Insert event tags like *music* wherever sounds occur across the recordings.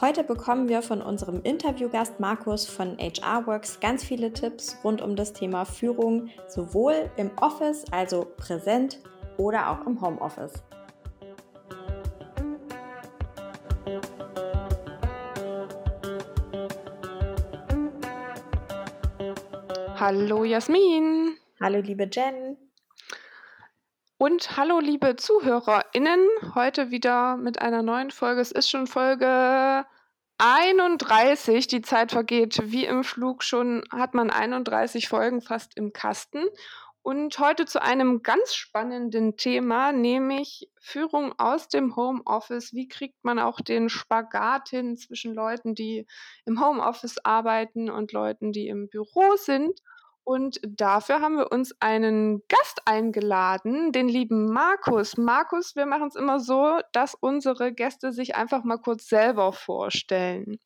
Heute bekommen wir von unserem Interviewgast Markus von HRWorks ganz viele Tipps rund um das Thema Führung, sowohl im Office, also präsent, oder auch im Homeoffice. Hallo Jasmin. Hallo liebe Jen. Und hallo liebe ZuhörerInnen, heute wieder mit einer neuen Folge. Es ist schon Folge 31, die Zeit vergeht wie im Flug. Schon hat man 31 Folgen fast im Kasten. Und heute zu einem ganz spannenden Thema, nämlich Führung aus dem Homeoffice. Wie kriegt man auch den Spagat hin zwischen Leuten, die im Homeoffice arbeiten und Leuten, die im Büro sind? Und dafür haben wir uns einen Gast eingeladen, den lieben Markus. Markus, wir machen es immer so, dass unsere Gäste sich einfach mal kurz selber vorstellen.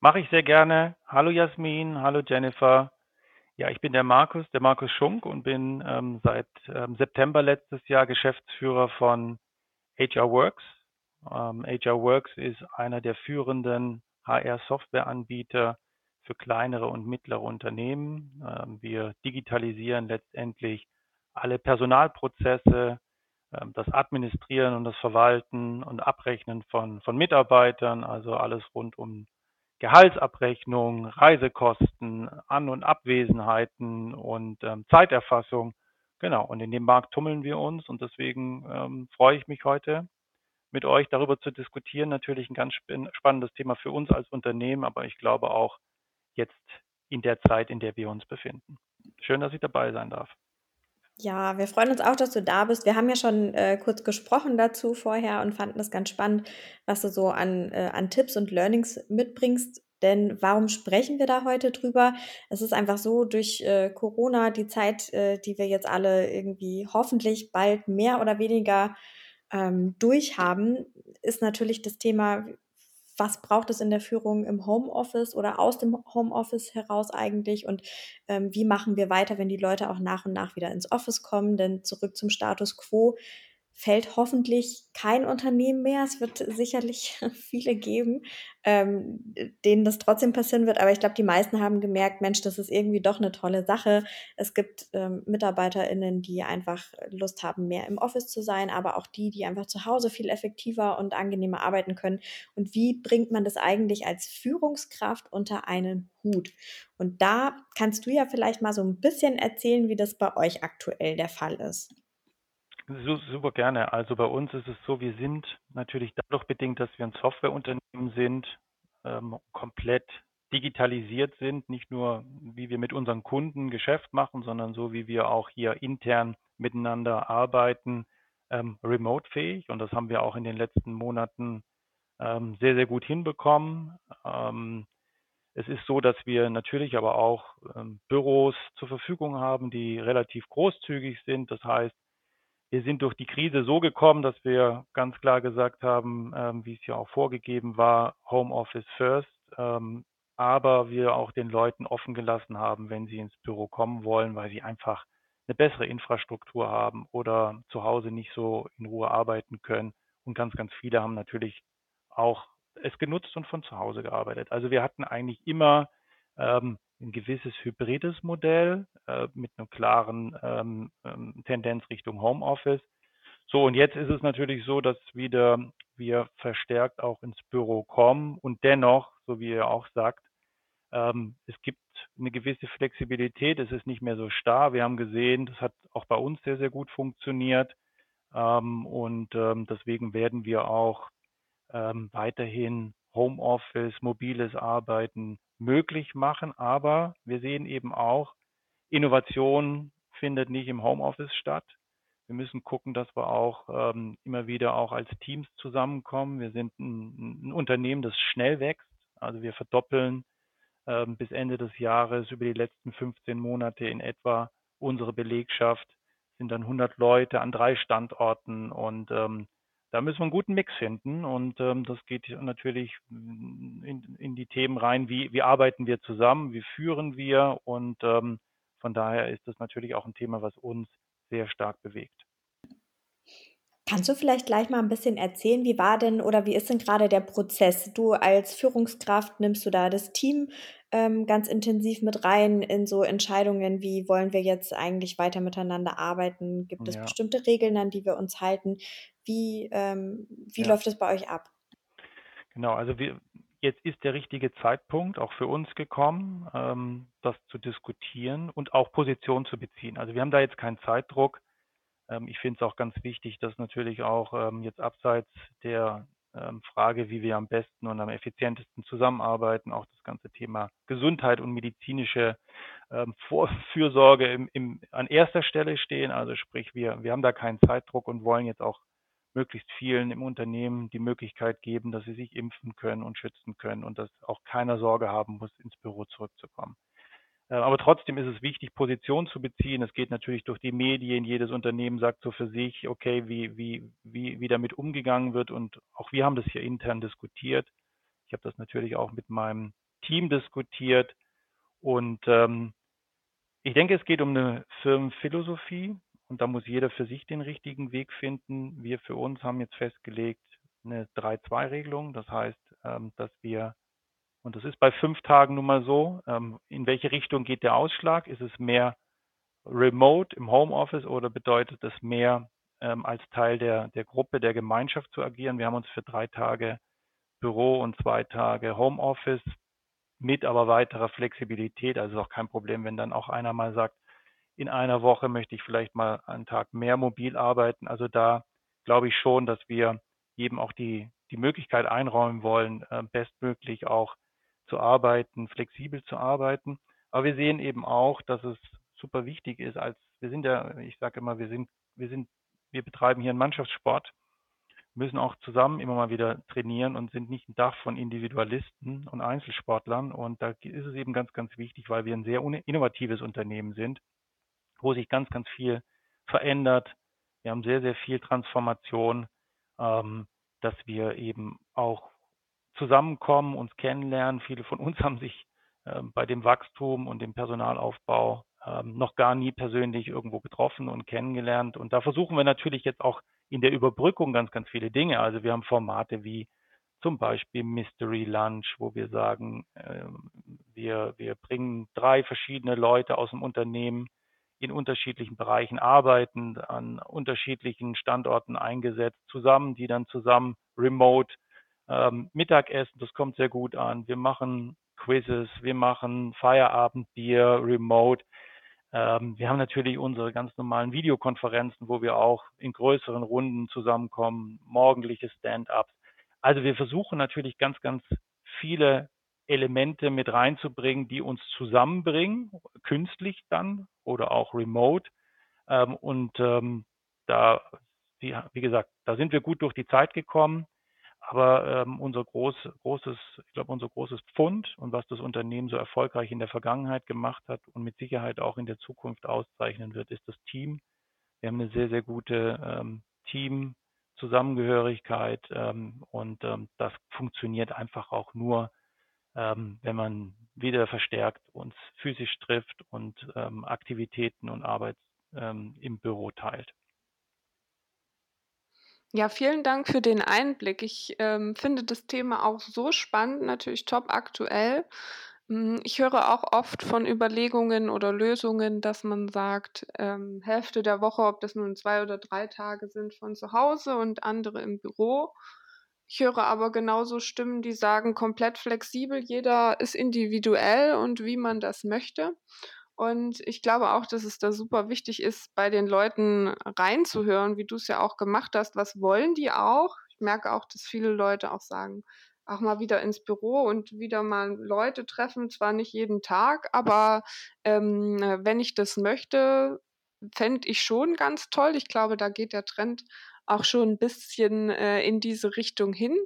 Mache ich sehr gerne. Hallo Jasmin, hallo Jennifer. Ja, ich bin der Markus, der Markus Schunk und bin ähm, seit ähm, September letztes Jahr Geschäftsführer von HR Works. Ähm, HR Works ist einer der führenden HR-Softwareanbieter für kleinere und mittlere Unternehmen. Ähm, wir digitalisieren letztendlich alle Personalprozesse, ähm, das Administrieren und das Verwalten und Abrechnen von, von Mitarbeitern, also alles rund um Gehaltsabrechnung, Reisekosten, An- und Abwesenheiten und ähm, Zeiterfassung. Genau, und in dem Markt tummeln wir uns und deswegen freue ich mich heute mit euch darüber zu diskutieren. Natürlich ein ganz spannendes Thema für uns als Unternehmen, aber ich glaube auch jetzt in der Zeit, in der wir uns befinden. Schön, dass ich dabei sein darf. Ja, wir freuen uns auch, dass du da bist. Wir haben ja schon äh, kurz gesprochen dazu vorher und fanden es ganz spannend, was du so an, äh, an Tipps und Learnings mitbringst. Denn warum sprechen wir da heute drüber? Es ist einfach so, durch äh, Corona, die Zeit, äh, die wir jetzt alle irgendwie hoffentlich bald mehr oder weniger ähm, durchhaben, ist natürlich das Thema, was braucht es in der Führung im Homeoffice oder aus dem Homeoffice heraus eigentlich? Und ähm, wie machen wir weiter, wenn die Leute auch nach und nach wieder ins Office kommen, denn zurück zum Status quo fällt hoffentlich kein Unternehmen mehr. Es wird sicherlich *laughs* viele geben, ähm, denen das trotzdem passieren wird. Aber ich glaube, die meisten haben gemerkt, Mensch, das ist irgendwie doch eine tolle Sache. Es gibt ähm, MitarbeiterInnen, die einfach Lust haben, mehr im Office zu sein, aber auch die, die einfach zu Hause viel effektiver und angenehmer arbeiten können. Und wie bringt man das eigentlich als Führungskraft unter einen Hut? Und da kannst du ja vielleicht mal so ein bisschen erzählen, wie das bei euch aktuell der Fall ist. Super gerne. Also bei uns ist es so, wir sind natürlich dadurch bedingt, dass wir ein Softwareunternehmen sind, ähm, komplett digitalisiert sind, nicht nur wie wir mit unseren Kunden Geschäft machen, sondern so wie wir auch hier intern miteinander arbeiten, ähm, remote-fähig. Und das haben wir auch in den letzten Monaten ähm, sehr, sehr gut hinbekommen. Ähm, es ist so, dass wir natürlich aber auch ähm, Büros zur Verfügung haben, die relativ großzügig sind. Das heißt, wir sind durch die Krise so gekommen, dass wir ganz klar gesagt haben, ähm, wie es ja auch vorgegeben war, Homeoffice first, ähm, aber wir auch den Leuten offen gelassen haben, wenn sie ins Büro kommen wollen, weil sie einfach eine bessere Infrastruktur haben oder zu Hause nicht so in Ruhe arbeiten können. Und ganz, ganz viele haben natürlich auch es genutzt und von zu Hause gearbeitet. Also wir hatten eigentlich immer ähm, ein gewisses hybrides Modell äh, mit einer klaren ähm, ähm, Tendenz Richtung Homeoffice. So, und jetzt ist es natürlich so, dass wieder wir verstärkt auch ins Büro kommen und dennoch, so wie ihr auch sagt, ähm, es gibt eine gewisse Flexibilität, es ist nicht mehr so starr. Wir haben gesehen, das hat auch bei uns sehr, sehr gut funktioniert. Ähm, und ähm, deswegen werden wir auch ähm, weiterhin Homeoffice, mobiles Arbeiten möglich machen. Aber wir sehen eben auch, Innovation findet nicht im Homeoffice statt. Wir müssen gucken, dass wir auch ähm, immer wieder auch als Teams zusammenkommen. Wir sind ein, ein Unternehmen, das schnell wächst. Also wir verdoppeln ähm, bis Ende des Jahres über die letzten 15 Monate in etwa unsere Belegschaft. Sind dann 100 Leute an drei Standorten und ähm, da müssen wir einen guten Mix finden und ähm, das geht natürlich in, in, die Themen rein, wie, wie arbeiten wir zusammen, wie führen wir und ähm, von daher ist das natürlich auch ein Thema, was uns sehr stark bewegt. Kannst du vielleicht gleich mal ein bisschen erzählen, wie war denn oder wie ist denn gerade der Prozess? Du als Führungskraft nimmst du da das Team ähm, ganz intensiv mit rein in so Entscheidungen, wie wollen wir jetzt eigentlich weiter miteinander arbeiten? Gibt es Ja, bestimmte Regeln, an die wir uns halten? Wie, ähm, wie ja, läuft es bei euch ab? genau. Also wir, jetzt ist der richtige Zeitpunkt auch für uns gekommen, ähm, das zu diskutieren und auch Position zu beziehen. Also wir haben da jetzt keinen Zeitdruck. Ähm, ich finde es auch ganz wichtig, dass natürlich auch ähm, jetzt abseits der ähm, Frage, wie wir am besten und am effizientesten zusammenarbeiten, auch das ganze Thema Gesundheit und medizinische ähm, Vorfürsorge im, im, an erster Stelle stehen. Also sprich, wir, wir haben da keinen Zeitdruck und wollen jetzt auch möglichst vielen im Unternehmen die Möglichkeit geben, dass sie sich impfen können und schützen können und dass auch keiner Sorge haben muss, ins Büro zurückzukommen. Äh, aber trotzdem ist es wichtig, Position zu beziehen. Es geht natürlich durch die Medien. Jedes Unternehmen sagt so für sich, okay, wie, wie, wie, wie damit umgegangen wird. Und auch wir haben das hier intern diskutiert. Ich habe das natürlich auch mit meinem Team diskutiert. Und ähm, ich denke, es geht um eine Firmenphilosophie. Und da muss jeder für sich den richtigen Weg finden. Wir für uns haben jetzt festgelegt eine 3-2-Regelung. Das heißt, ähm, dass wir und das ist bei fünf Tagen nun mal so. Ähm, in welche Richtung geht der Ausschlag? Ist es mehr remote im Homeoffice oder bedeutet es mehr ähm, als Teil der, der Gruppe, der Gemeinschaft zu agieren? Wir haben uns für drei Tage Büro und zwei Tage Homeoffice mit aber weiterer Flexibilität. Also ist auch kein Problem, wenn dann auch einer mal sagt, in einer Woche möchte ich vielleicht mal einen Tag mehr mobil arbeiten. Also da glaube ich schon, dass wir jedem auch die, die Möglichkeit einräumen wollen, äh, bestmöglich auch zu arbeiten, flexibel zu arbeiten. Aber wir sehen eben auch, dass es super wichtig ist, als wir sind ja, ich sage immer, wir sind, wir sind, wir betreiben hier einen Mannschaftssport, müssen auch zusammen immer mal wieder trainieren und sind nicht ein Dach von Individualisten und Einzelsportlern. Und da ist es eben ganz, ganz wichtig, weil wir ein sehr innovatives Unternehmen sind, wo sich ganz, ganz viel verändert. Wir haben sehr, sehr viel Transformation, ähm, dass wir eben auch zusammenkommen, uns kennenlernen. Viele von uns *laughs* haben sich ähm, bei dem Wachstum und dem Personalaufbau ähm, noch gar nie persönlich irgendwo getroffen und kennengelernt. Und da versuchen wir natürlich jetzt auch in der Überbrückung ganz, ganz viele Dinge. Also wir haben Formate wie zum Beispiel Mystery Lunch, wo wir sagen, äh, wir, wir bringen drei verschiedene Leute aus dem Unternehmen in unterschiedlichen Bereichen arbeiten, an unterschiedlichen Standorten eingesetzt, zusammen, die dann zusammen remote ähm, Mittagessen, das kommt sehr gut an. Wir machen Quizzes, wir machen Feierabendbier, Remote. Ähm, wir haben natürlich unsere ganz normalen Videokonferenzen, wo wir auch in größeren Runden zusammenkommen, morgendliche Stand-ups. Also wir versuchen natürlich ganz, ganz viele Elemente mit reinzubringen, die uns zusammenbringen, künstlich dann oder auch remote. Ähm, und ähm, da, wie, gesagt, da sind wir gut durch die Zeit gekommen. Aber ähm, unser groß, großes, ich glaube, unser großes Pfund und was das Unternehmen so erfolgreich in der Vergangenheit gemacht hat und mit Sicherheit auch in der Zukunft auszeichnen wird, ist das Team. Wir haben eine sehr, sehr gute ähm, Team-Zusammengehörigkeit ähm, und ähm, das funktioniert einfach auch nur, ähm, wenn man wieder verstärkt uns physisch trifft und ähm, Aktivitäten und Arbeit ähm, im Büro teilt. Ja, vielen Dank für den Einblick. Ich ähm, finde das Thema auch so spannend, natürlich top aktuell. Hm, ich höre auch oft von Überlegungen oder Lösungen, dass man sagt, ähm, Hälfte der Woche, ob das nun zwei oder drei Tage sind, von zu Hause und andere im Büro. Ich höre aber genauso Stimmen, die sagen, komplett flexibel, jeder ist individuell und wie man das möchte. Und ich glaube auch, dass es da super wichtig ist, bei den Leuten reinzuhören, wie du es ja auch gemacht hast. Was wollen die auch? Ich merke auch, dass viele Leute auch sagen, auch mal wieder ins Büro und wieder mal Leute treffen, zwar nicht jeden Tag, aber ähm, wenn ich das möchte, fände ich schon ganz toll. Ich glaube, da geht der Trend auch schon ein bisschen äh, in diese Richtung hin.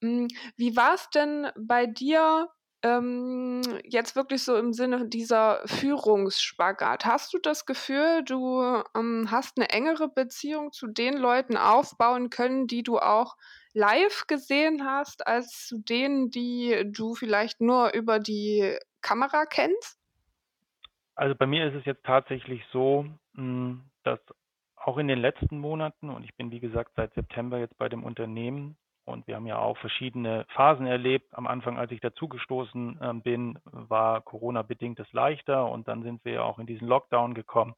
Hm, wie war es denn bei dir ähm, jetzt wirklich so im Sinne dieser Führungsspagat? Hast du das Gefühl, du ähm, hast eine engere Beziehung zu den Leuten aufbauen können, die du auch live gesehen hast, als zu denen, die du vielleicht nur über die Kamera kennst? Also bei mir ist es jetzt tatsächlich so, hm, dass auch in den letzten Monaten, und ich bin wie gesagt seit September jetzt bei dem Unternehmen und wir haben ja auch verschiedene Phasen erlebt. Am Anfang, als ich dazugestoßen äh, bin, war Corona bedingt es leichter und dann sind wir ja auch in diesen Lockdown gekommen.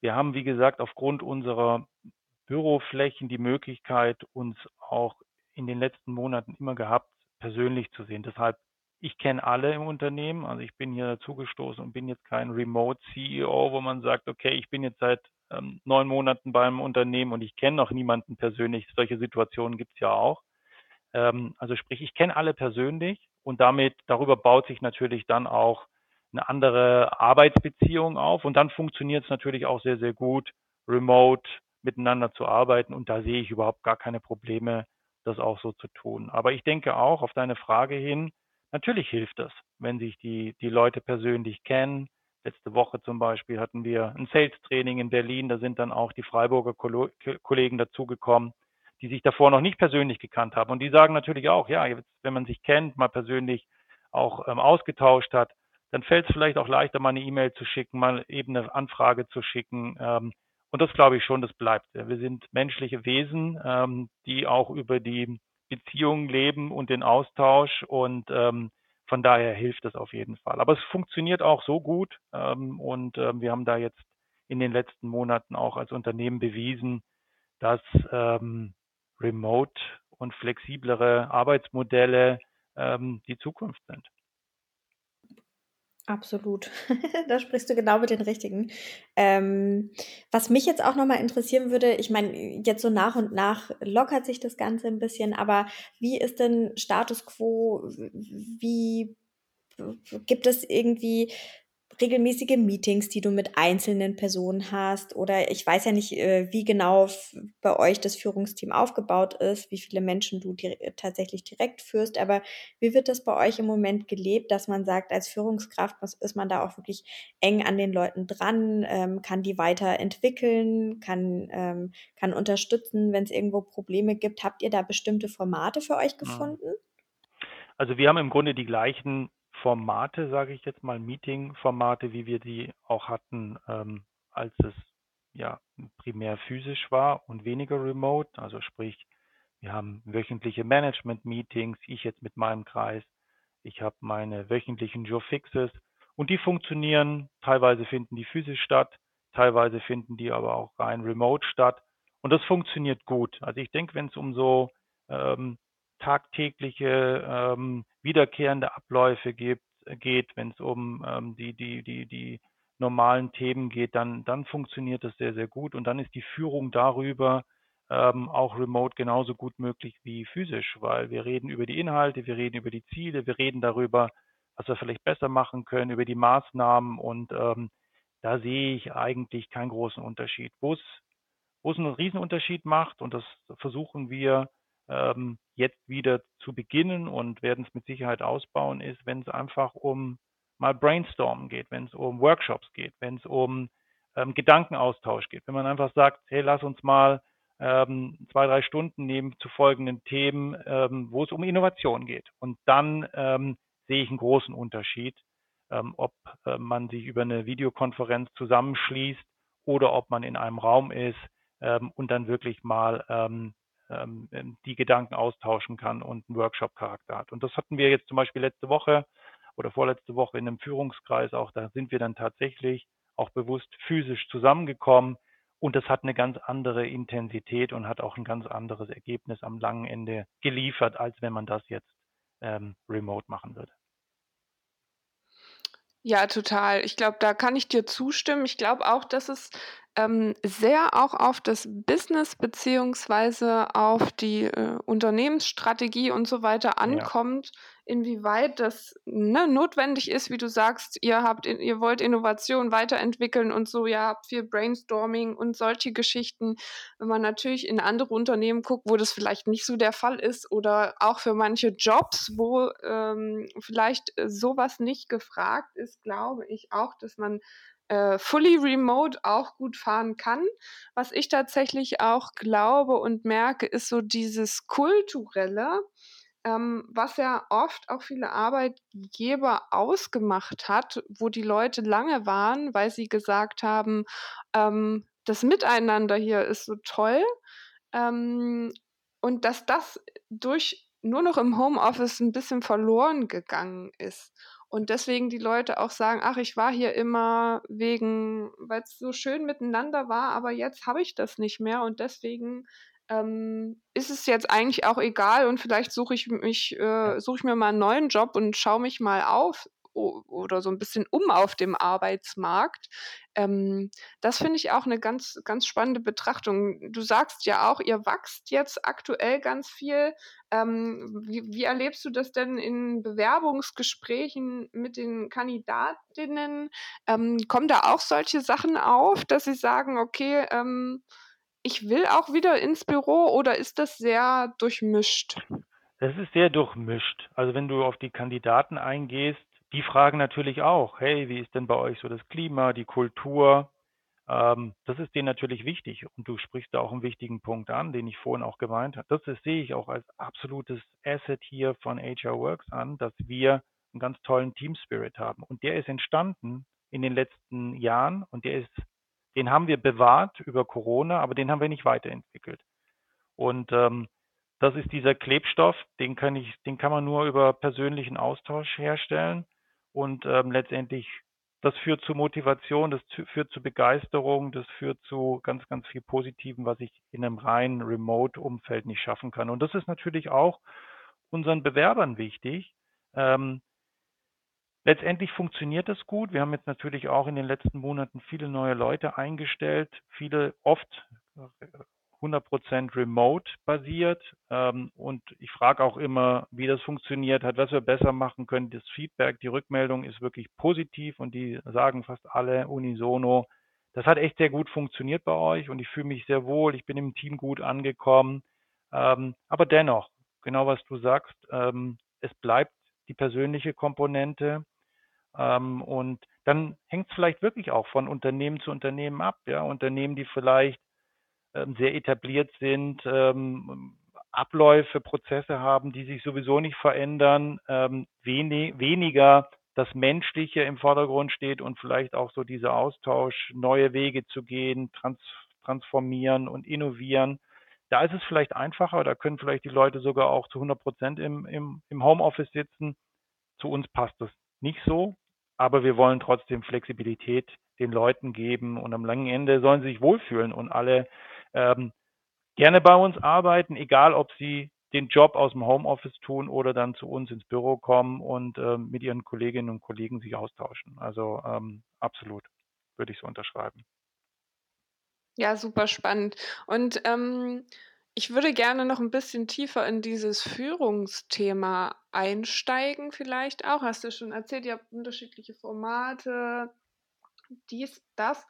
Wir haben, wie gesagt, aufgrund unserer Büroflächen die Möglichkeit, uns auch in den letzten Monaten immer gehabt, persönlich zu sehen. Deshalb, ich kenne alle im Unternehmen. Also ich bin hier dazugestoßen und bin jetzt kein Remote CEO, wo man sagt, okay, ich bin jetzt seit ähm, neun Monaten beim Unternehmen und ich kenne noch niemanden persönlich. Solche Situationen gibt es ja auch. Ähm, also sprich, ich kenne alle persönlich und damit darüber baut sich natürlich dann auch eine andere Arbeitsbeziehung auf und dann funktioniert es natürlich auch sehr, sehr gut, remote miteinander zu arbeiten und da sehe ich überhaupt gar keine Probleme, das auch so zu tun. Aber ich denke auch auf deine Frage hin, natürlich hilft das, wenn sich die, die Leute persönlich kennen, Letzte Woche zum Beispiel hatten wir ein Sales-Training in Berlin. Da sind dann auch die Freiburger Kollegen dazugekommen, die sich davor noch nicht persönlich gekannt haben. Und die sagen natürlich auch, ja, wenn man sich kennt, mal persönlich auch ähm, ausgetauscht hat, dann fällt es vielleicht auch leichter, mal eine E-Mail zu schicken, mal eben eine Anfrage zu schicken. Ähm, und das glaube ich schon, das bleibt. Wir sind menschliche Wesen, ähm, die auch über die Beziehungen leben und den Austausch. Und ähm, von daher hilft es auf jeden Fall. Aber es funktioniert auch so gut ähm, und ähm, wir haben da jetzt in den letzten Monaten auch als Unternehmen bewiesen, dass ähm, Remote und flexiblere Arbeitsmodelle ähm, die Zukunft sind. Absolut. *laughs* da sprichst du genau mit den Richtigen. Ähm, was mich jetzt auch nochmal interessieren würde, ich meine, jetzt so nach und nach lockert sich das Ganze ein bisschen, aber wie ist denn Status quo? Wie gibt es irgendwie regelmäßige Meetings, die du mit einzelnen Personen hast? Oder ich weiß ja nicht, äh, wie genau bei euch das Führungsteam aufgebaut ist, wie viele Menschen du di tatsächlich direkt führst. Aber wie wird das bei euch im Moment gelebt, dass man sagt, als Führungskraft ist man da auch wirklich eng an den Leuten dran, ähm, kann die weiterentwickeln, kann, ähm, kann unterstützen, wenn es irgendwo Probleme gibt? Habt ihr da bestimmte Formate für euch gefunden? Also wir haben im Grunde die gleichen Formate, sage ich jetzt mal, Meeting-Formate, wie wir die auch hatten, ähm, als es ja primär physisch war und weniger remote. Also sprich, wir haben wöchentliche Management-Meetings, ich jetzt mit meinem Kreis, ich habe meine wöchentlichen Joe Fixes und die funktionieren. Teilweise finden die physisch statt, teilweise finden die aber auch rein remote statt. Und das funktioniert gut. Also ich denke, wenn es um so ähm, tagtägliche ähm, wiederkehrende Abläufe gibt, geht, wenn es um ähm, die, die, die, die normalen Themen geht, dann, dann funktioniert das sehr, sehr gut. Und dann ist die Führung darüber ähm, auch remote genauso gut möglich wie physisch, weil wir reden über die Inhalte, wir reden über die Ziele, wir reden darüber, was wir vielleicht besser machen können, über die Maßnahmen und ähm, da sehe ich eigentlich keinen großen Unterschied. Wo es, wo es einen Riesenunterschied macht, und das versuchen wir ähm, jetzt wieder zu beginnen und werden es mit Sicherheit ausbauen, ist, wenn es einfach um mal Brainstormen geht, wenn es um Workshops geht, wenn es um ähm, Gedankenaustausch geht, wenn man einfach sagt, hey, lass uns mal ähm, zwei, drei Stunden nehmen zu folgenden Themen, ähm, wo es um Innovation geht. Und dann ähm, sehe ich einen großen Unterschied, ähm, ob äh, man sich über eine Videokonferenz zusammenschließt oder ob man in einem Raum ist ähm, und dann wirklich mal ähm, ähm, ähm, die Gedanken austauschen kann und einen Workshop-Charakter hat. Und das hatten wir jetzt zum Beispiel letzte Woche oder vorletzte Woche in einem Führungskreis auch. Da sind wir dann tatsächlich auch bewusst physisch zusammengekommen und das hat eine ganz andere Intensität und hat auch ein ganz anderes Ergebnis am langen Ende geliefert, als wenn man das jetzt ähm, remote machen würde. Ja, total. Ich glaube, da kann ich dir zustimmen. Ich glaube auch, dass es ähm, sehr auch auf das Business beziehungsweise auf die äh, Unternehmensstrategie und so weiter Ja. ankommt, inwieweit das ne, notwendig ist, wie du sagst, ihr habt, ihr wollt Innovation weiterentwickeln und so, ihr habt viel Brainstorming und solche Geschichten. Wenn man natürlich in andere Unternehmen guckt, wo das vielleicht nicht so der Fall ist oder auch für manche Jobs, wo ähm, vielleicht sowas nicht gefragt ist, glaube ich auch, dass man äh, fully remote auch gut fahren kann. Was ich tatsächlich auch glaube und merke, ist so dieses kulturelle, ähm, was ja oft auch viele Arbeitgeber ausgemacht hat, wo die Leute lange waren, weil sie gesagt haben, ähm, das Miteinander hier ist so toll. Ähm, und dass das durch nur noch im Homeoffice ein bisschen verloren gegangen ist. Und deswegen die Leute auch sagen, ach, ich war hier immer wegen, weil es so schön miteinander war, aber jetzt habe ich das nicht mehr. Und deswegen ähm, ist es jetzt eigentlich auch egal. Und vielleicht suche ich mich, äh, suche ich mir mal einen neuen Job und schaue mich mal auf oder so ein bisschen um auf dem Arbeitsmarkt. Ähm, das finde ich auch eine ganz, ganz spannende Betrachtung. Du sagst ja auch, ihr wachst jetzt aktuell ganz viel. Ähm, wie, wie erlebst du das denn in Bewerbungsgesprächen mit den Kandidatinnen? Ähm, kommen da auch solche Sachen auf, dass sie sagen, okay, ähm, ich will auch wieder ins Büro oder ist das sehr durchmischt? Das ist sehr durchmischt. Also wenn du auf die Kandidaten eingehst, die fragen natürlich auch, hey, wie ist denn bei euch so das Klima, die Kultur? Ähm, das ist denen natürlich wichtig und du sprichst da auch einen wichtigen Punkt an, den ich vorhin auch gemeint habe. Das, das sehe ich auch als absolutes Asset hier von HR Works an, dass wir einen ganz tollen Team Spirit haben. Und der ist entstanden in den letzten Jahren und der ist, den haben wir bewahrt über Corona, aber den haben wir nicht weiterentwickelt. Und ähm, das ist dieser Klebstoff, den kann ich, den kann man nur über persönlichen Austausch herstellen. Und ähm, letztendlich, das führt zu Motivation, das führt zu Begeisterung, das führt zu ganz, ganz viel Positiven, was ich in einem reinen Remote-Umfeld nicht schaffen kann. Und das ist natürlich auch unseren Bewerbern wichtig. Ähm, letztendlich funktioniert das gut. Wir haben jetzt natürlich auch in den letzten Monaten viele neue Leute eingestellt, viele oft 100% remote basiert. Ähm, und ich frage auch immer, wie das funktioniert hat, was wir besser machen können. Das Feedback, die Rückmeldung ist wirklich positiv und die sagen fast alle unisono, das hat echt sehr gut funktioniert bei euch und ich fühle mich sehr wohl, ich bin im Team gut angekommen. Ähm, aber dennoch, genau was du sagst, ähm, es bleibt die persönliche Komponente. Ähm, und dann hängt es vielleicht wirklich auch von Unternehmen zu Unternehmen ab. Ja, Unternehmen, die vielleicht sehr etabliert sind, ähm, Abläufe, Prozesse haben, die sich sowieso nicht verändern, ähm, wenig, weniger das Menschliche im Vordergrund steht und vielleicht auch so dieser Austausch, neue Wege zu gehen, trans transformieren und innovieren. Da ist es vielleicht einfacher, da können vielleicht die Leute sogar auch zu 100 Prozent im, im, im Homeoffice sitzen. Zu uns passt das nicht so, aber wir wollen trotzdem Flexibilität den Leuten geben und am langen Ende sollen sie sich wohlfühlen und alle ähm, gerne bei uns arbeiten, egal ob sie den Job aus dem Homeoffice tun oder dann zu uns ins Büro kommen und ähm, mit ihren Kolleginnen und Kollegen sich austauschen. Also ähm, absolut würde ich so unterschreiben. Ja, super spannend. Und ähm, ich würde gerne noch ein bisschen tiefer in dieses Führungsthema einsteigen, vielleicht auch. Hast du schon erzählt, ihr habt unterschiedliche Formate, dies, das.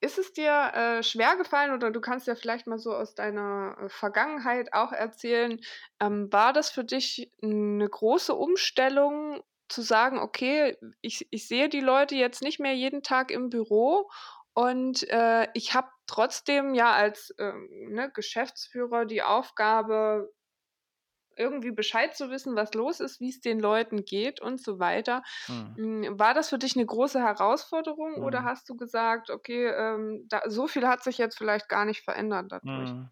Ist es dir äh, schwer gefallen oder du kannst ja vielleicht mal so aus deiner äh, Vergangenheit auch erzählen, ähm, war das für dich eine große Umstellung zu sagen, okay, ich, ich sehe die Leute jetzt nicht mehr jeden Tag im Büro und äh, ich habe trotzdem ja als ähm, ne, Geschäftsführer die Aufgabe, irgendwie Bescheid zu wissen, was los ist, wie es den Leuten geht und so weiter. Mhm. War das für dich eine große Herausforderung mhm. oder hast du gesagt, okay, ähm, da, so viel hat sich jetzt vielleicht gar nicht verändert dadurch? Mhm.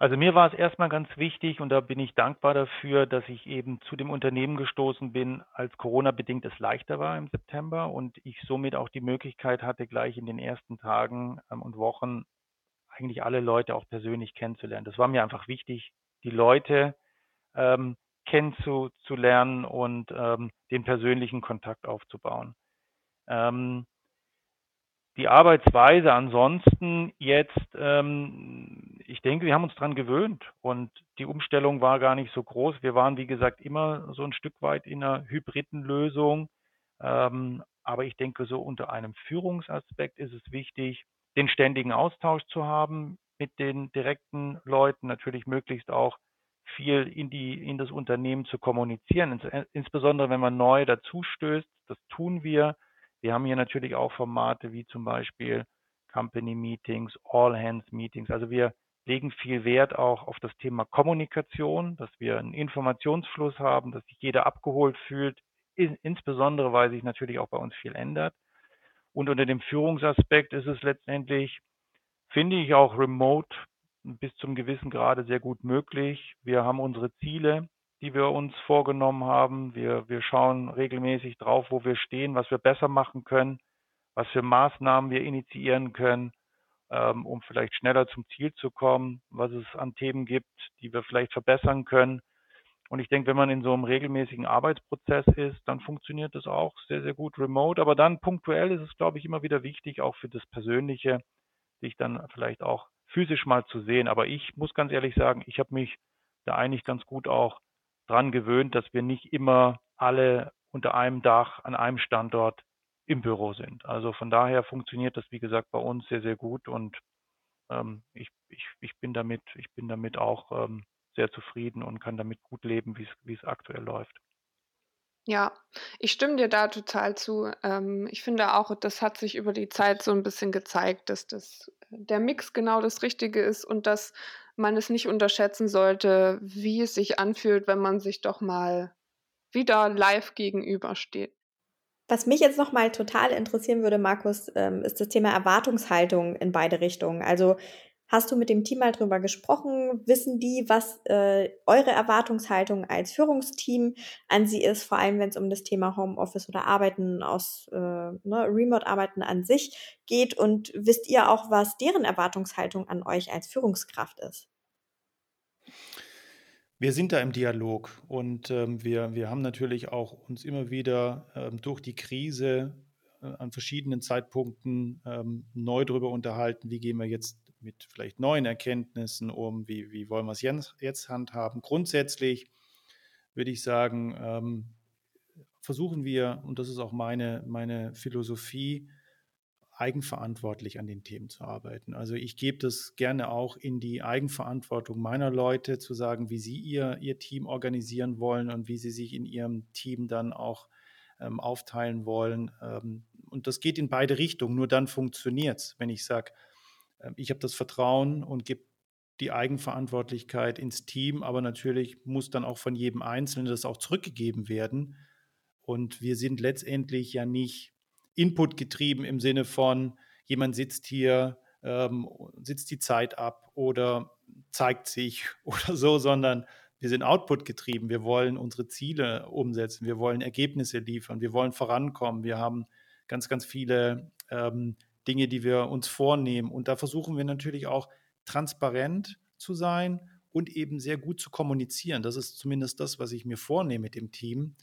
Also mir war es erstmal ganz wichtig und da bin ich dankbar dafür, dass ich eben zu dem Unternehmen gestoßen bin, als Corona-bedingt es leichter war im September und ich somit auch die Möglichkeit hatte, gleich in den ersten Tagen ähm, und Wochen eigentlich alle Leute auch persönlich kennenzulernen. Das war mir einfach wichtig, die Leute ähm, kennenzulernen und ähm, den persönlichen Kontakt aufzubauen. Ähm, die Arbeitsweise ansonsten jetzt, ähm, ich denke, wir haben uns daran gewöhnt und die Umstellung war gar nicht so groß. Wir waren, wie gesagt, immer so ein Stück weit in einer hybriden Lösung. Ähm, aber ich denke, so unter einem Führungsaspekt ist es wichtig, den ständigen Austausch zu haben mit den direkten Leuten, natürlich möglichst auch viel in die, in das Unternehmen zu kommunizieren, ins, insbesondere wenn man neu dazu stößt. Das tun wir. Wir haben hier natürlich auch Formate wie zum Beispiel Company Meetings, All Hands Meetings. Also wir legen viel Wert auch auf das Thema Kommunikation, dass wir einen Informationsfluss haben, dass sich jeder abgeholt fühlt, insbesondere weil sich natürlich auch bei uns viel ändert. Und unter dem Führungsaspekt ist es letztendlich finde ich auch remote bis zum gewissen Grade sehr gut möglich. Wir haben unsere Ziele, die wir uns vorgenommen haben. Wir, wir schauen regelmäßig drauf, wo wir stehen, was wir besser machen können, was für Maßnahmen wir initiieren können, ähm, um vielleicht schneller zum Ziel zu kommen, was es an Themen gibt, die wir vielleicht verbessern können. Und ich denke, wenn man in so einem regelmäßigen Arbeitsprozess ist, dann funktioniert das auch sehr, sehr gut remote. Aber dann punktuell ist es, glaube ich, immer wieder wichtig, auch für das Persönliche, sich dann vielleicht auch physisch mal zu sehen. Aber ich muss ganz ehrlich sagen, ich habe mich da eigentlich ganz gut auch dran gewöhnt, dass wir nicht immer alle unter einem Dach an einem Standort im Büro sind. Also von daher funktioniert das, wie gesagt, bei uns sehr, sehr gut und ähm, ich, ich, ich bin damit, ich bin damit auch ähm, sehr zufrieden und kann damit gut leben, wie es aktuell läuft. Ja, ich stimme dir da total zu. Ähm, ich finde auch, das hat sich über die Zeit so ein bisschen gezeigt, dass das der Mix genau das Richtige ist und dass man es nicht unterschätzen sollte, wie es sich anfühlt, wenn man sich doch mal wieder live gegenübersteht. Was mich jetzt noch mal total interessieren würde, Markus, ähm, ist das Thema Erwartungshaltung in beide Richtungen. Also Hast du mit dem Team mal drüber gesprochen? Wissen die, was äh, eure Erwartungshaltung als Führungsteam an sie ist, vor allem wenn es um das Thema Homeoffice oder Arbeiten aus äh, ne, Remote-Arbeiten an sich geht? Und wisst ihr auch, was deren Erwartungshaltung an euch als Führungskraft ist? Wir sind da im Dialog und ähm, wir, wir haben natürlich auch uns immer wieder ähm, durch die Krise äh, an verschiedenen Zeitpunkten ähm, neu darüber unterhalten, wie gehen wir jetzt mit vielleicht neuen Erkenntnissen um, wie, wie wollen wir es jetzt, jetzt handhaben. Grundsätzlich würde ich sagen, ähm, versuchen wir, und das ist auch meine, meine Philosophie, eigenverantwortlich an den Themen zu arbeiten. Also ich gebe das gerne auch in die Eigenverantwortung meiner Leute, zu sagen, wie sie ihr, ihr Team organisieren wollen und wie sie sich in ihrem Team dann auch ähm, aufteilen wollen. Ähm, und das geht in beide Richtungen. Nur dann funktioniert es. Wenn ich sage, ich habe das Vertrauen und gebe die Eigenverantwortlichkeit ins Team, aber natürlich muss dann auch von jedem Einzelnen das auch zurückgegeben werden. Und wir sind letztendlich ja nicht Input getrieben im Sinne von, jemand sitzt hier, ähm, sitzt die Zeit ab oder zeigt sich *laughs* oder so, sondern wir sind Output getrieben. Wir wollen unsere Ziele umsetzen. Wir wollen Ergebnisse liefern. Wir wollen vorankommen. Wir haben ganz, ganz viele ähm, Dinge, die wir uns vornehmen. Und da versuchen wir natürlich auch transparent zu sein und eben sehr gut zu kommunizieren. Das ist zumindest das, was ich mir vornehme mit dem Team,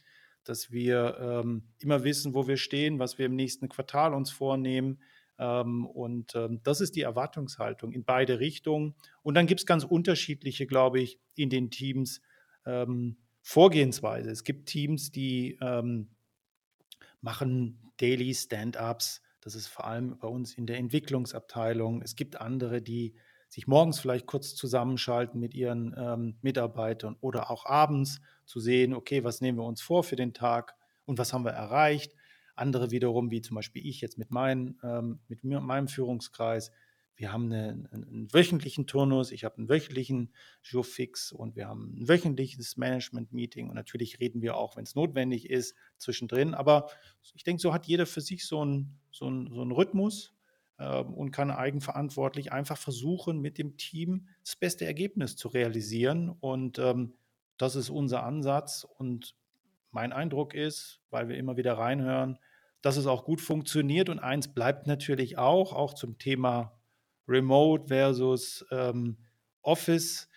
dass wir ähm, immer wissen, wo wir stehen, was wir im nächsten Quartal uns vornehmen. Ähm, und ähm, das ist die Erwartungshaltung in beide Richtungen. Und dann gibt es ganz unterschiedliche, glaube ich, in den Teams ähm, Vorgehensweise. Es gibt Teams, die ähm, machen Daily Stand-ups das ist vor allem bei uns in der Entwicklungsabteilung. Es gibt andere, die sich morgens vielleicht kurz zusammenschalten mit ihren ähm, Mitarbeitern oder auch abends zu sehen, okay, was nehmen wir uns vor für den Tag und was haben wir erreicht. Andere wiederum, wie zum Beispiel ich jetzt mit, mein, ähm, mit meinem Führungskreis, wir haben eine, einen wöchentlichen Turnus, ich habe einen wöchentlichen Jour-Fix und wir haben ein wöchentliches Management-Meeting und natürlich reden wir auch, wenn es notwendig ist, zwischendrin. Aber ich denke, so hat jeder für sich so einen so so ein Rhythmus äh, und kann eigenverantwortlich einfach versuchen, mit dem Team das beste Ergebnis zu realisieren. Und ähm, das ist unser Ansatz. Und mein Eindruck ist, weil wir immer wieder reinhören, dass es auch gut funktioniert. Und eins bleibt natürlich auch, auch zum Thema Remote versus ähm, Office.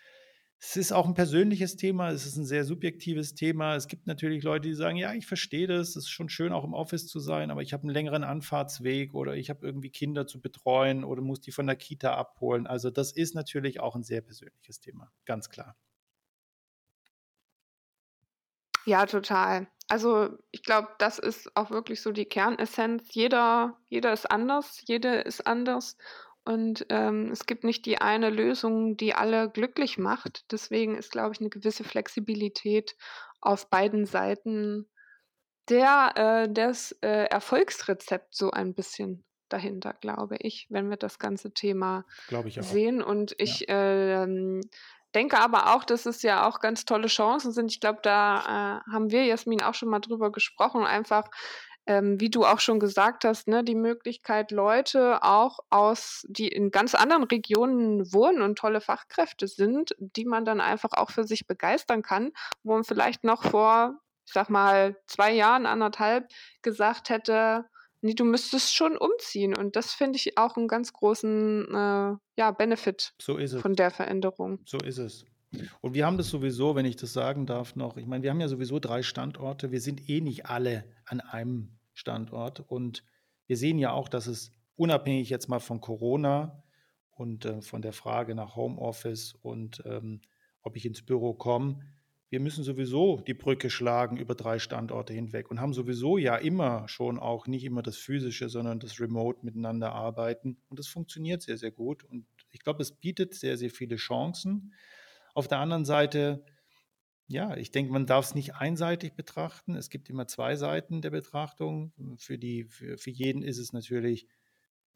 Es ist auch ein persönliches Thema, es ist ein sehr subjektives Thema. Es gibt natürlich Leute, die sagen, ja, ich verstehe das, es ist schon schön, auch im Office zu sein, aber ich habe einen längeren Anfahrtsweg oder ich habe irgendwie Kinder zu betreuen oder muss die von der Kita abholen. Also das ist natürlich auch ein sehr persönliches Thema, ganz klar. Ja, total. Also ich glaube, das ist auch wirklich so die Kernessenz. Jeder, jeder ist anders, jede ist anders und ähm, es gibt nicht die eine Lösung, die alle glücklich macht. Deswegen ist, glaube ich, eine gewisse Flexibilität auf beiden Seiten der, äh, das äh, Erfolgsrezept so ein bisschen dahinter, glaube ich, wenn wir das ganze Thema sehen. Und ich ja. ähm, denke aber auch, dass es ja auch ganz tolle Chancen sind. Ich glaube, da äh, haben wir, Jasmin, auch schon mal drüber gesprochen, einfach ähm, wie du auch schon gesagt hast, ne, die Möglichkeit, Leute auch aus, die in ganz anderen Regionen wohnen und tolle Fachkräfte sind, die man dann einfach auch für sich begeistern kann, wo man vielleicht noch vor, ich sag mal, zwei Jahren, anderthalb gesagt hätte, nee, du müsstest schon umziehen. Und das finde ich auch einen ganz großen äh, ja, Benefit So von der Veränderung. So ist es. Und wir haben das sowieso, wenn ich das sagen darf, noch. Ich meine, wir haben ja sowieso drei Standorte. Wir sind eh nicht alle an einem Standort. Und wir sehen ja auch, dass es unabhängig jetzt mal von Corona und äh, von der Frage nach Homeoffice und ähm, ob ich ins Büro komme, wir müssen sowieso die Brücke schlagen über drei Standorte hinweg und haben sowieso ja immer schon auch nicht immer das physische, sondern das Remote miteinander arbeiten. Und das funktioniert sehr, sehr gut. Und ich glaube, es bietet sehr, sehr viele Chancen. Auf der anderen Seite ja, ich denke, man darf es nicht einseitig betrachten. Es gibt immer zwei Seiten der Betrachtung. Für, die, für, für jeden ist es natürlich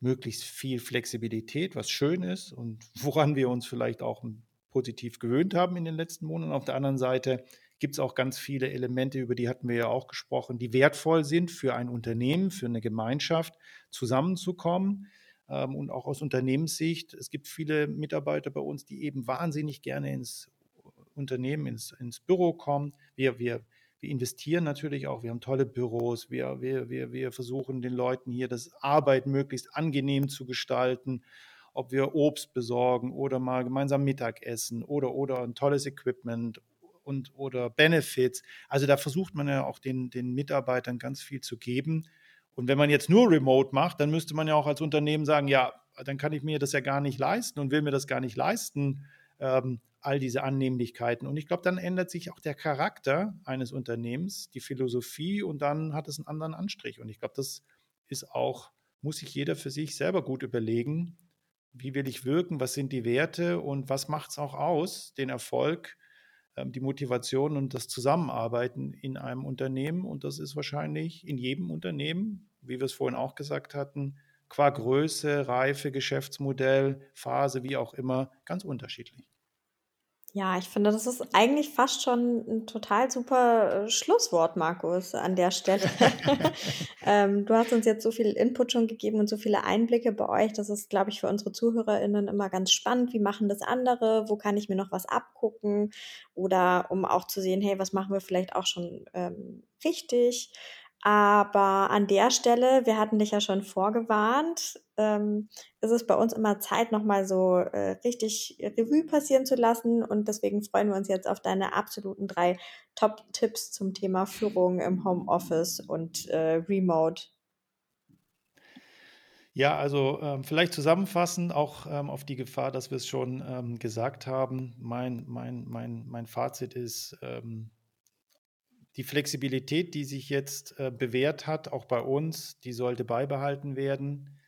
möglichst viel Flexibilität, was schön ist und woran wir uns vielleicht auch positiv gewöhnt haben in den letzten Monaten. Auf der anderen Seite gibt es auch ganz viele Elemente, über die hatten wir ja auch gesprochen, die wertvoll sind für ein Unternehmen, für eine Gemeinschaft, zusammenzukommen. Ähm, und auch aus Unternehmenssicht, es gibt viele Mitarbeiter bei uns, die eben wahnsinnig gerne ins Unternehmen ins, ins Büro kommen. Wir, wir, wir investieren natürlich auch, wir haben tolle Büros, wir, wir, wir, wir versuchen den Leuten hier das Arbeiten möglichst angenehm zu gestalten, ob wir Obst besorgen oder mal gemeinsam Mittagessen oder, oder ein tolles Equipment und, oder Benefits. Also da versucht man ja auch den, den Mitarbeitern ganz viel zu geben. Und wenn man jetzt nur Remote macht, dann müsste man ja auch als Unternehmen sagen, ja, dann kann ich mir das ja gar nicht leisten und will mir das gar nicht leisten, ähm, all diese Annehmlichkeiten. Und ich glaube, dann ändert sich auch der Charakter eines Unternehmens, die Philosophie und dann hat es einen anderen Anstrich. Und ich glaube, das ist auch, muss sich jeder für sich selber gut überlegen, wie will ich wirken, was sind die Werte und was macht es auch aus, den Erfolg, ähm, die Motivation und das Zusammenarbeiten in einem Unternehmen. Und das ist wahrscheinlich in jedem Unternehmen, wie wir es vorhin auch gesagt hatten, qua Größe, Reife, Geschäftsmodell, Phase, wie auch immer, ganz unterschiedlich. Ja, ich finde, das ist eigentlich fast schon ein total super äh, Schlusswort, Markus, an der Stelle. *laughs* *laughs* ähm, du hast uns jetzt so viel Input schon gegeben und so viele Einblicke bei euch. Das ist, glaube ich, für unsere ZuhörerInnen immer ganz spannend. Wie machen das andere? Wo kann ich mir noch was abgucken? Oder um auch zu sehen, hey, was machen wir vielleicht auch schon ähm, richtig? Aber an der Stelle, wir hatten dich ja schon vorgewarnt, ähm, ist es bei uns immer Zeit, nochmal so äh, richtig Revue passieren zu lassen. Und deswegen freuen wir uns jetzt auf deine absoluten drei Top-Tipps zum Thema Führung im Homeoffice und äh, Remote. Ja, also ähm, vielleicht zusammenfassend auch ähm, auf die Gefahr, dass wir es schon ähm, gesagt haben. Mein, mein, mein, mein Fazit ist, ähm, die Flexibilität, die sich jetzt äh, bewährt hat, auch bei uns, die sollte beibehalten werden.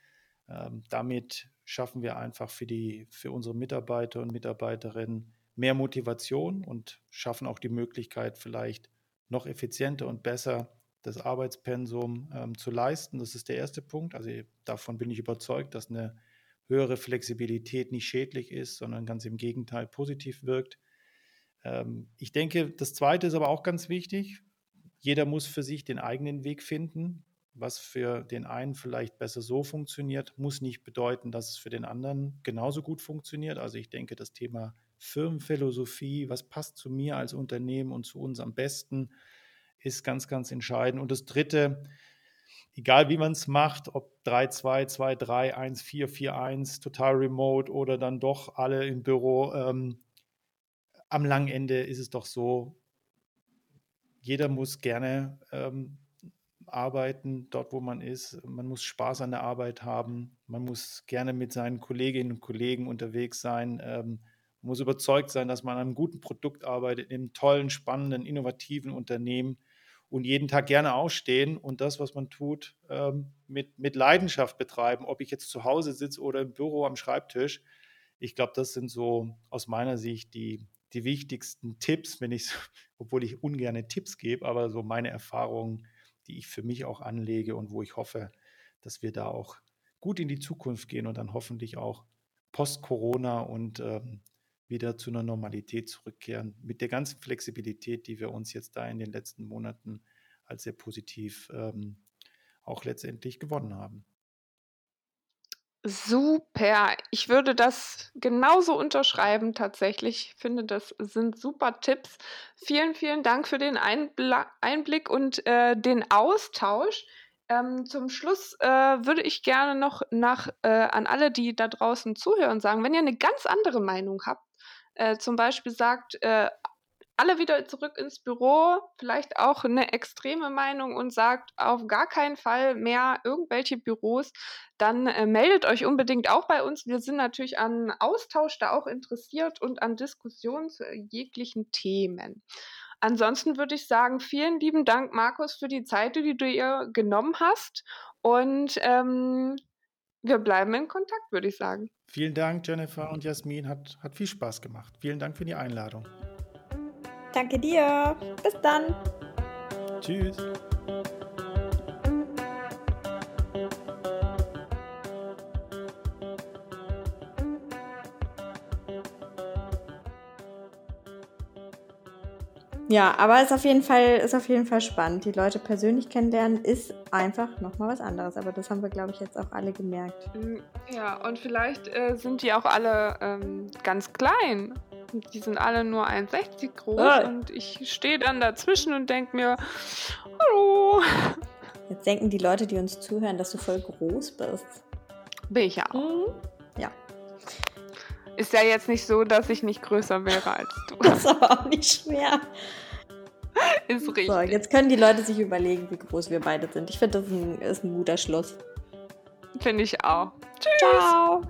Ähm, damit schaffen wir einfach für, die, für unsere Mitarbeiter und Mitarbeiterinnen mehr Motivation und schaffen auch die Möglichkeit, vielleicht noch effizienter und besser das Arbeitspensum ähm, zu leisten. Das ist der erste Punkt. Also davon bin ich überzeugt, dass eine höhere Flexibilität nicht schädlich ist, sondern ganz im Gegenteil positiv wirkt. Ähm, ich denke, das Zweite ist aber auch ganz wichtig. Jeder muss für sich den eigenen Weg finden. Was für den einen vielleicht besser so funktioniert, muss nicht bedeuten, dass es für den anderen genauso gut funktioniert. Also ich denke, das Thema Firmenphilosophie, was passt zu mir als Unternehmen und zu uns am besten, ist ganz, ganz entscheidend. Und das Dritte, egal wie man es macht, ob 3-2, 2-3, 1-4, 4-1, total remote oder dann doch alle im Büro, ähm, am langen Ende ist es doch so, jeder muss gerne ähm, arbeiten, dort wo man ist. Man muss Spaß an der Arbeit haben. Man muss gerne mit seinen Kolleginnen und Kollegen unterwegs sein. Ähm, man muss überzeugt sein, dass man an einem guten Produkt arbeitet, in einem tollen, spannenden, innovativen Unternehmen und jeden Tag gerne aufstehen und das, was man tut, ähm, mit, mit Leidenschaft betreiben, ob ich jetzt zu Hause sitze oder im Büro am Schreibtisch. Ich glaube, das sind so aus meiner Sicht die, die wichtigsten Tipps, wenn ich, *laughs* obwohl ich ungerne Tipps gebe, aber so meine Erfahrungen, die ich für mich auch anlege und wo ich hoffe, dass wir da auch gut in die Zukunft gehen und dann hoffentlich auch post-Corona und ähm, wieder zu einer Normalität zurückkehren, mit der ganzen Flexibilität, die wir uns jetzt da in den letzten Monaten als sehr positiv ähm, auch letztendlich gewonnen haben. Super. Ich würde das genauso unterschreiben tatsächlich. Ich finde, das sind super Tipps. Vielen, vielen Dank für den Einbla Einblick und äh, den Austausch. Ähm, zum Schluss äh, würde ich gerne noch nach, äh, an alle, die da draußen zuhören, sagen, wenn ihr eine ganz andere Meinung habt, äh, zum Beispiel sagt, äh, alle wieder zurück ins Büro, vielleicht auch eine extreme Meinung und sagt auf gar keinen Fall mehr irgendwelche Büros, dann äh, meldet euch unbedingt auch bei uns. Wir sind natürlich an Austausch da auch interessiert und an Diskussionen zu jeglichen Themen. Ansonsten würde ich sagen, vielen lieben Dank, Markus, für die Zeit, die du dir genommen hast. Und ähm, wir bleiben in Kontakt, würde ich sagen. Vielen Dank, Jennifer und Jasmin. Hat, hat viel Spaß gemacht. Vielen Dank für die Einladung. Danke dir. Bis dann. Tschüss. Ja, aber ist auf jeden Fall, ist auf jeden Fall spannend. Die Leute persönlich kennenlernen ist einfach nochmal was anderes. Aber das haben wir, glaube ich, jetzt auch alle gemerkt. Mm, ja, und vielleicht äh, sind die auch alle ähm, ganz klein. Die sind alle nur 1,60 groß oh. und ich stehe dann dazwischen und denke mir, hallo. Jetzt denken die Leute, die uns zuhören, dass du voll groß bist. Bin ich ja auch. Mhm. Ja. Ist ja jetzt nicht so, dass ich nicht größer wäre als du. *laughs* Das ist aber auch nicht schwer. Ist richtig. So, jetzt können die Leute sich überlegen, wie groß wir beide sind. Ich finde, das ist ein, ist ein guter Schluss. Finde ich auch. Tschüss. Ciao.